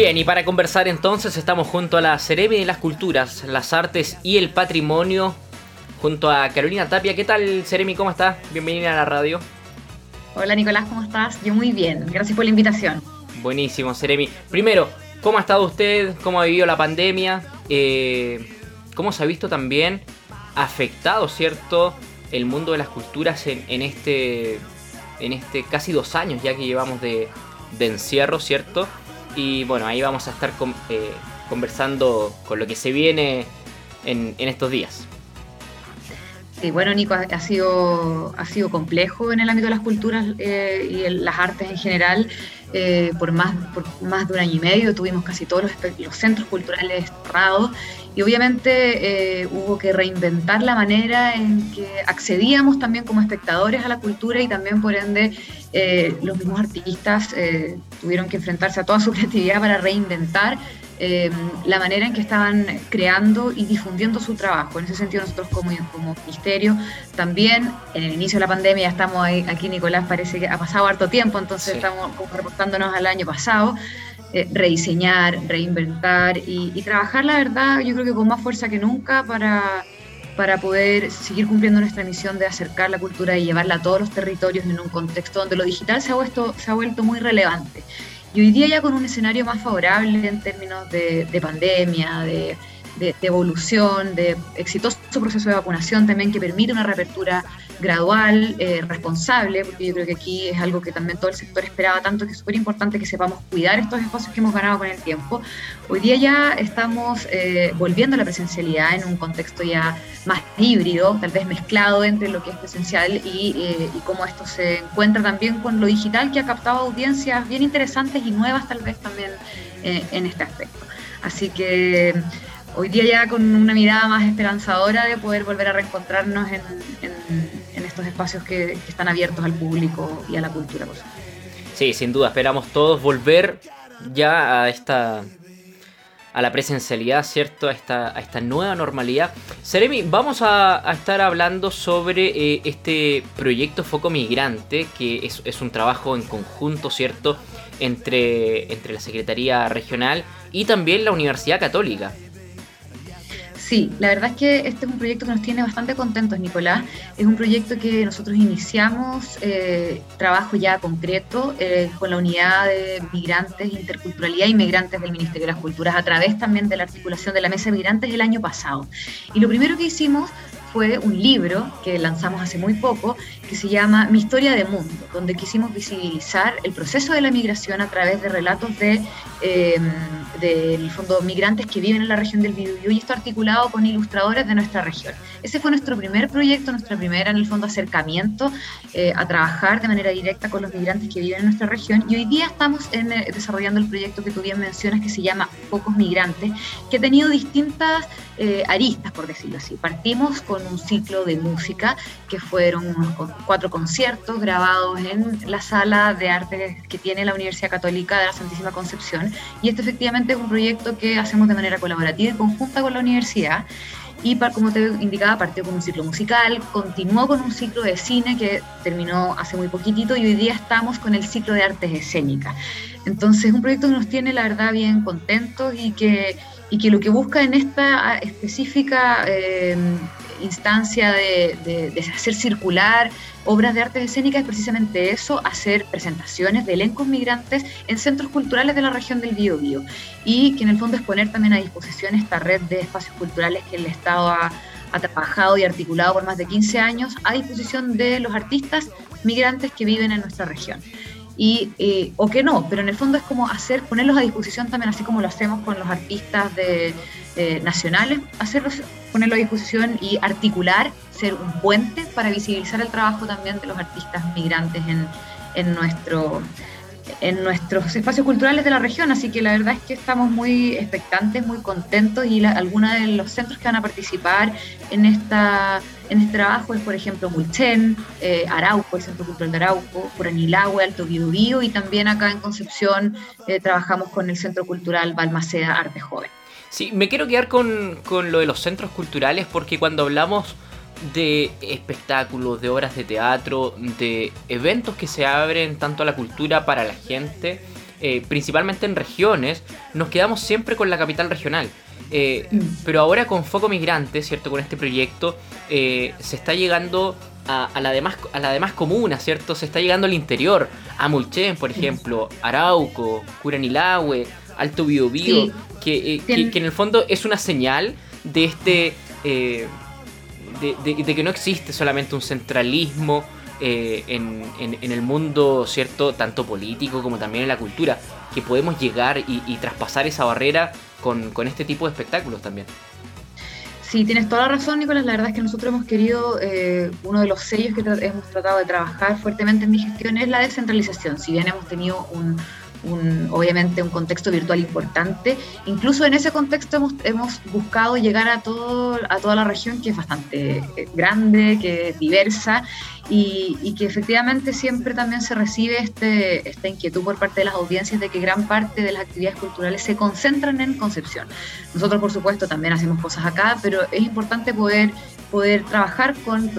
Bien, y para conversar entonces estamos junto a la Ceremi de las Culturas, las Artes y el Patrimonio, junto a Carolina Tapia. ¿Qué tal, Ceremi? ¿Cómo estás? Bienvenida a la radio. Hola, Nicolás, ¿cómo estás? Yo muy bien, gracias por la invitación. Buenísimo, Ceremi. Primero, ¿cómo ha estado usted? ¿Cómo ha vivido la pandemia? Eh, ¿Cómo se ha visto también afectado, cierto, el mundo de las culturas en, este, en este casi dos años ya que llevamos de, encierro, cierto? Y bueno, ahí vamos a estar eh, conversando con lo que se viene en, estos días. Sí, bueno, Nico, ha sido, ha sido complejo en el ámbito de las culturas eh, y las artes en general. Eh, por, más, por más de un año y medio tuvimos casi todos los, centros culturales cerrados y obviamente eh, hubo que reinventar la manera en que accedíamos también como espectadores a la cultura y también por ende los mismos artistas tuvieron que enfrentarse a toda su creatividad para reinventar la manera en que estaban creando y difundiendo su trabajo. En ese sentido nosotros como, como ministerio también en el inicio de la pandemia estamos ahí, aquí Nicolás parece que ha pasado harto tiempo, entonces estamos como reportándonos al año pasado. Eh, rediseñar, reinventar y, trabajar, la verdad, yo creo que con más fuerza que nunca para, para poder seguir cumpliendo nuestra misión de acercar la cultura y llevarla a todos los territorios en un contexto donde lo digital se ha, vuelto, se ha vuelto muy relevante. Y hoy día ya con un escenario más favorable en términos de, de pandemia, de, de, evolución, de exitoso proceso de vacunación también que permite una reapertura gradual, eh, responsable, porque yo creo que aquí es algo que también todo el sector esperaba tanto, que es súper importante que sepamos cuidar estos espacios que hemos ganado con el tiempo. Hoy día ya estamos eh, volviendo a la presencialidad en un contexto ya más híbrido, tal vez mezclado entre lo que es presencial y, eh, y cómo esto se encuentra también con lo digital que ha captado audiencias bien interesantes y nuevas tal vez también en este aspecto. Así que hoy día ya con una mirada más esperanzadora de poder volver a reencontrarnos en, estos espacios que, están abiertos al público y a la cultura. Sí, sin duda, esperamos todos volver ya a esta a la presencialidad, ¿cierto? A esta, a esta nueva normalidad. Seremi, vamos a, estar hablando sobre eh, este proyecto Foco Migrante, que es, es, un trabajo en conjunto, ¿cierto? Entre, entre la Secretaría Regional y también la Universidad Católica. Sí, la verdad es que este es un proyecto que nos tiene bastante contentos, Nicolás. Es un proyecto que nosotros iniciamos eh, trabajo ya concreto eh, con la unidad de migrantes, interculturalidad y migrantes del Ministerio de las Culturas a través también de la articulación de la Mesa de Migrantes el año pasado. Y lo primero que hicimos fue un libro que lanzamos hace muy poco que se llama Mi historia de mundo, donde quisimos visibilizar el proceso de la migración a través de relatos de em, del fondo migrantes que viven en la región del Biobío y esto articulado con ilustradores de nuestra región. Ese fue nuestro primer proyecto, nuestra primera en el fondo acercamiento eh, a trabajar de manera directa con los migrantes que viven en nuestra región y hoy día estamos eh, desarrollando el proyecto que tú bien mencionas que se llama Pocos Migrantes, que ha tenido distintas eh, aristas, por decirlo así. Partimos con un ciclo de música que fueron unos cuatro conciertos grabados en la sala de arte que tiene la Universidad Católica de la Santísima Concepción y este efectivamente es un proyecto que hacemos de manera colaborativa y conjunta con la universidad y como te indicaba, partió con un ciclo musical, continuó con un ciclo de cine que terminó hace muy poquitito y hoy día estamos con el ciclo de artes escénicas. Entonces, es un proyecto que nos tiene, la verdad, bien contentos y que, y que lo que busca en esta específica eh, instancia de, hacer circular obras de arte escénica es precisamente eso, hacer presentaciones de elencos migrantes en centros culturales de la región del Biobío. Y que en el fondo es poner también a disposición esta red de espacios culturales que el Estado ha, ha trabajado y articulado por más de 15 años a disposición de los artistas migrantes que viven en nuestra región y, eh, o que no, pero en el fondo es como hacer, ponerlos a disposición también, así como lo hacemos con los artistas de, eh, nacionales, hacerlos, ponerlos a disposición y articular, ser un puente para visibilizar el trabajo también de los artistas migrantes en, en nuestro en nuestros espacios culturales de la región, así que la verdad es que estamos muy expectantes, muy contentos y algunos de los centros que van a participar en esta en este trabajo es, por ejemplo, Mulchen, eh, Arauco, el Centro Cultural de Arauco, Puranilagüe, Alto Biobío y también acá en Concepción eh, trabajamos con el Centro Cultural Balmaceda Arte Joven. Sí, me quiero quedar con, con lo de los centros culturales porque cuando hablamos de espectáculos, de obras de teatro, de eventos que se abren tanto a la cultura para la gente, eh, principalmente en regiones, nos quedamos siempre con la capital regional. Eh, pero ahora con Foco Migrante, ¿cierto? Con este proyecto, se está llegando a, la demás, a la demás comuna, ¿cierto? Se está llegando al interior, a Mulchen, por ejemplo, Arauco, Curanilahue, Alto Biobío, que, que, en el fondo es una señal de este... de, que no existe solamente un centralismo eh, en, el mundo, ¿cierto? Tanto político como también en la cultura, que podemos llegar y, traspasar esa barrera con, este tipo de espectáculos también. Sí, tienes toda la razón, Nicolás. La verdad es que nosotros hemos querido, eh, uno de los sellos que hemos tratado de trabajar fuertemente en mi gestión es la descentralización. Si bien hemos tenido un, obviamente un contexto virtual importante. Incluso en ese contexto hemos, hemos buscado llegar a, todo, a toda la región, que es bastante eh, grande, que es diversa, y, que efectivamente siempre también se recibe este, esta inquietud por parte de las audiencias de que gran parte de las actividades culturales se concentran en Concepción. Nosotros, por supuesto, también hacemos cosas acá, pero es importante poder, poder trabajar con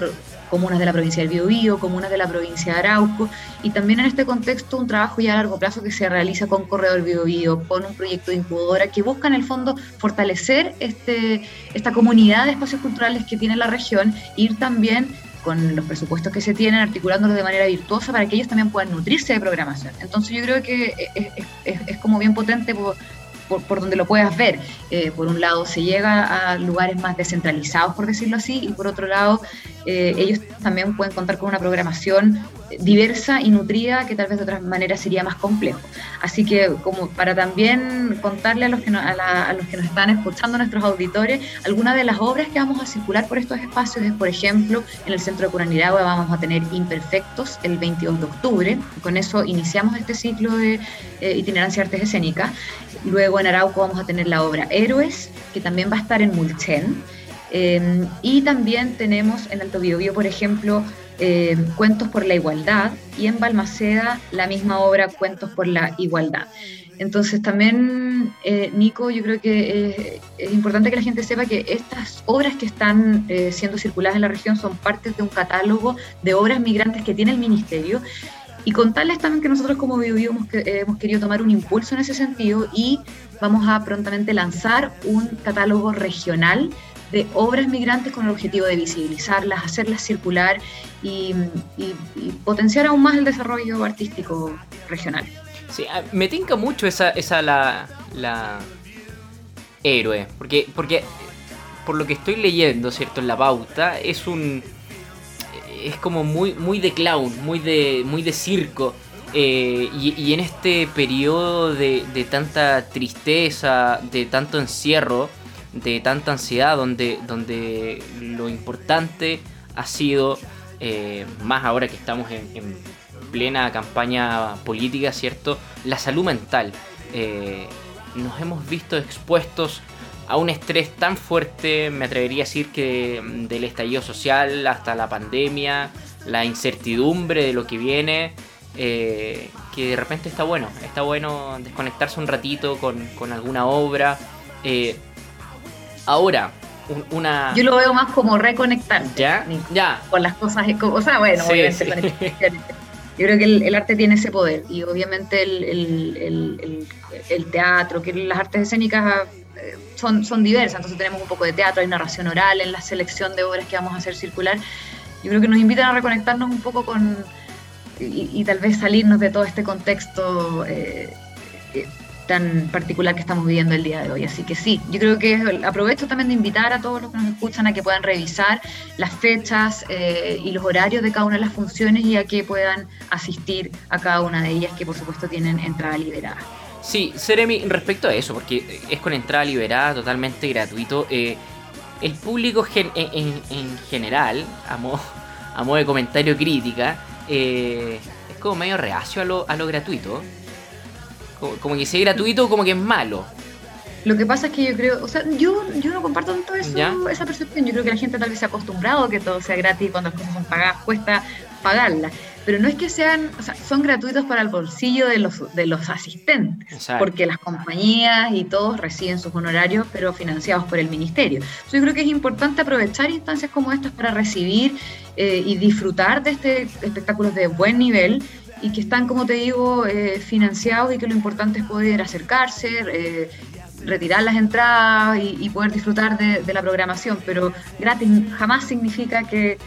comunas de la provincia del Biobío, comunas de la provincia de Arauco, y también en este contexto un trabajo ya a largo plazo que se realiza con Corredor Biobío, con un proyecto de incubadora que busca en el fondo fortalecer este, esta comunidad de espacios culturales que tiene la región, ir también con los presupuestos que se tienen, articulándolos de manera virtuosa para que ellos también puedan nutrirse de programación. Entonces yo creo que es, es como bien potente por, donde lo puedas ver. Eh, por un lado, se llega a lugares más descentralizados, por decirlo así, y por otro lado, eh, ellos también pueden contar con una programación diversa y nutrida que tal vez de otra manera sería más complejo. Así que como para también contarle a los que, a, los que nos están escuchando, nuestros auditores, algunas de las obras que vamos a circular por estos espacios es, por ejemplo, en el centro de Curanilagua vamos a tener Imperfectos el 22 de octubre. Con eso iniciamos este ciclo de eh, itinerancia artes escénicas. Luego en Arauco vamos a tener la obra Héroes, que también va a estar en Mulchen. Em, y también tenemos en Alto Biobío, por ejemplo, em, Cuentos por la Igualdad y en Balmaceda la misma obra Cuentos por la Igualdad. Entonces también, eh, Nico, yo creo que es importante que la gente sepa que estas obras que están eh, siendo circuladas en la región son parte de un catálogo de obras migrantes que tiene el Ministerio y contarles también que nosotros como BioBio hemos, hemos querido tomar un impulso en ese sentido y vamos a prontamente lanzar un catálogo regional de obras migrantes con el objetivo de visibilizarlas, hacerlas circular y, potenciar aún más el desarrollo artístico regional. Sí, me tinca mucho esa, esa la, la héroe, porque, porque por lo que estoy leyendo, ¿cierto? En la pauta, es un es como muy, muy de clown, muy de, muy de circo. Eh, y, en este periodo de, tanta tristeza, de tanto encierro, de tanta ansiedad, donde, donde lo importante ha sido, eh, más ahora que estamos en, plena campaña política, ¿cierto? La salud mental. Eh, nos hemos visto expuestos a un estrés tan fuerte, me atrevería a decir que mm, del estallido social hasta la pandemia, la incertidumbre de lo que viene, eh, que de repente está bueno, está bueno desconectarse un ratito con, alguna obra. Ahora, una... Yo lo veo más como reconectar. ¿Ya? Ya. Con las cosas, o sea, bueno, obviamente Yo creo que el, arte tiene ese poder y obviamente el, el teatro, que las artes escénicas son, son diversas, entonces tenemos un poco de teatro, hay narración oral en la selección de obras que vamos a hacer circular. Yo creo que nos invitan a reconectarnos un poco con y, tal vez salirnos de todo este contexto eh, eh, tan particular que estamos viviendo el día de hoy. Así que sí, yo creo que aprovecho también de invitar a todos los que nos escuchan a que puedan revisar las fechas eh, y los horarios de cada una de las funciones y a que puedan asistir a cada una de ellas que por supuesto tienen entrada liberada. Sí, Seremi, respecto a eso, porque es con entrada liberada, totalmente gratuito, eh, el público en, general, a modo, a de comentario crítica, eh, es como medio reacio a lo, a lo gratuito. Como, que sea gratuito, como que es malo. Lo que pasa es que yo creo, o sea, yo, yo no comparto tanto eso, esa percepción. Yo creo que la gente tal vez se ha acostumbrado a que todo sea gratis cuando las cosas son pagadas, cuesta pagarlas pero no es que sean, o sea, son gratuitos para el bolsillo de los, de los asistentes, porque las compañías y todos reciben sus honorarios, pero financiados por el ministerio. yo creo que es importante aprovechar instancias como estas para recibir eh, y disfrutar de este espectáculos de buen nivel y que están, como te digo, eh, financiados y que lo importante es poder acercarse, eh, retirar las entradas y, poder disfrutar de, la programación, pero gratis jamás significa que,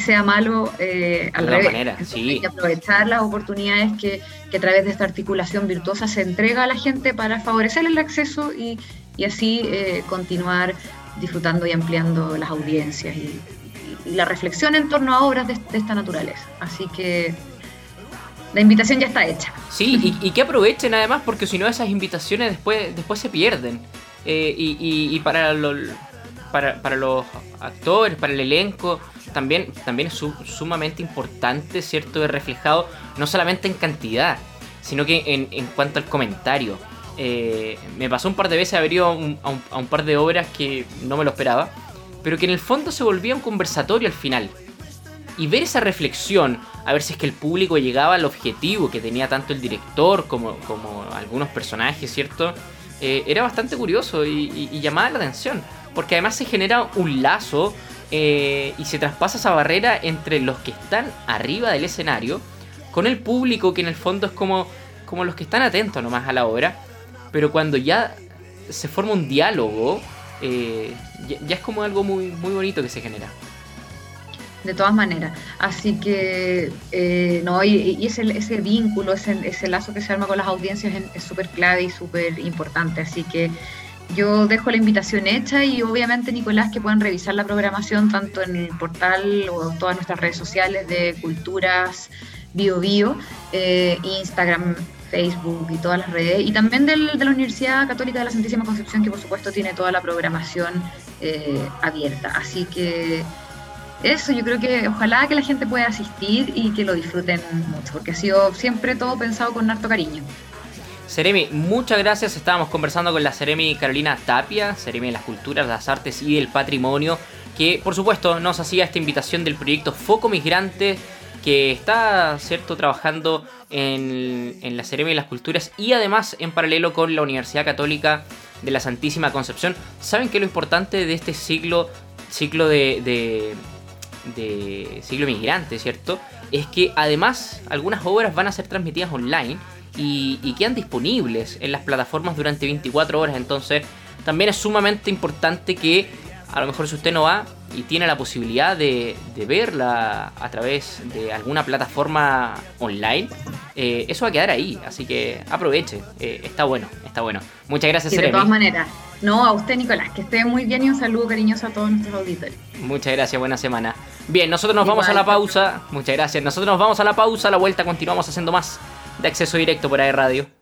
sea malo eh, al revés. Manera, sí. Hay que aprovechar las oportunidades que, a través de esta articulación virtuosa se entrega a la gente para favorecer el acceso y, así eh, continuar disfrutando y ampliando las audiencias y, la reflexión en torno a obras de esta naturaleza. Así que la invitación ya está hecha. Sí, y, que aprovechen además, porque si no esas invitaciones después, después se pierden. Eh, y, para, para, los actores, para el elenco, también, también es sumamente importante, ¿cierto? De reflejado no solamente en cantidad, sino que en, cuanto al comentario. Eh, me pasó un par de veces haber ido a un, a un par de obras que no me lo esperaba, pero que en el fondo se volvía un conversatorio al final y ver esa reflexión, a ver si es que el público llegaba al objetivo que tenía tanto el director como, como algunos personajes, ¿cierto? Eh, era bastante curioso y, llamaba la atención, porque además se genera un lazo eh, y se traspasa esa barrera entre los que están arriba del escenario con el público, que en el fondo es como, como los que están atentos nomás a la obra, pero cuando ya se forma un diálogo, eh, ya, es como algo muy, muy bonito que se genera de todas maneras. Así que, eh, no, y, ese, ese, vínculo, ese, lazo que se arma con las audiencias es súper clave y súper importante. Así que yo dejo la invitación hecha y obviamente, Nicolás, que puedan revisar la programación tanto en el portal o en todas nuestras redes sociales de Culturas Bio Bio, eh, Instagram, Facebook y todas las redes, y también de la Universidad Católica de la Santísima Concepción, que por supuesto tiene toda la programación eh, abierta. Así que eso, yo creo que ojalá que la gente pueda asistir y que lo disfruten mucho, porque ha sido siempre todo pensado con harto cariño. Seremi, muchas gracias. Estábamos conversando con la Seremi Carolina Tapia, Seremi de las Culturas, las Artes y del Patrimonio, que por supuesto nos hacía esta invitación del proyecto Foco Migrante, que está cierto trabajando en, la Seremi de las Culturas y además en paralelo con la Universidad Católica de la Santísima Concepción. ¿Saben qué es lo importante de este ciclo de de siglo migrante, ¿cierto? Es que además algunas obras van a ser transmitidas online y, quedan disponibles en las plataformas durante 24 horas. Entonces también es sumamente importante que a lo mejor si usted no va y tiene la posibilidad de, verla a través de alguna plataforma online, eh, eso va a quedar ahí. Así que aproveche, eh, está bueno, está bueno. Muchas gracias, De todas maneras. No, a usted, Nicolás, que esté muy bien y un saludo cariñoso a todos nuestros auditores. Muchas gracias, buena semana. Bien, nosotros nos vamos a la pausa. Muchas gracias. Nosotros nos vamos a la pausa. A la vuelta continuamos haciendo más de acceso directo por ahí Radio.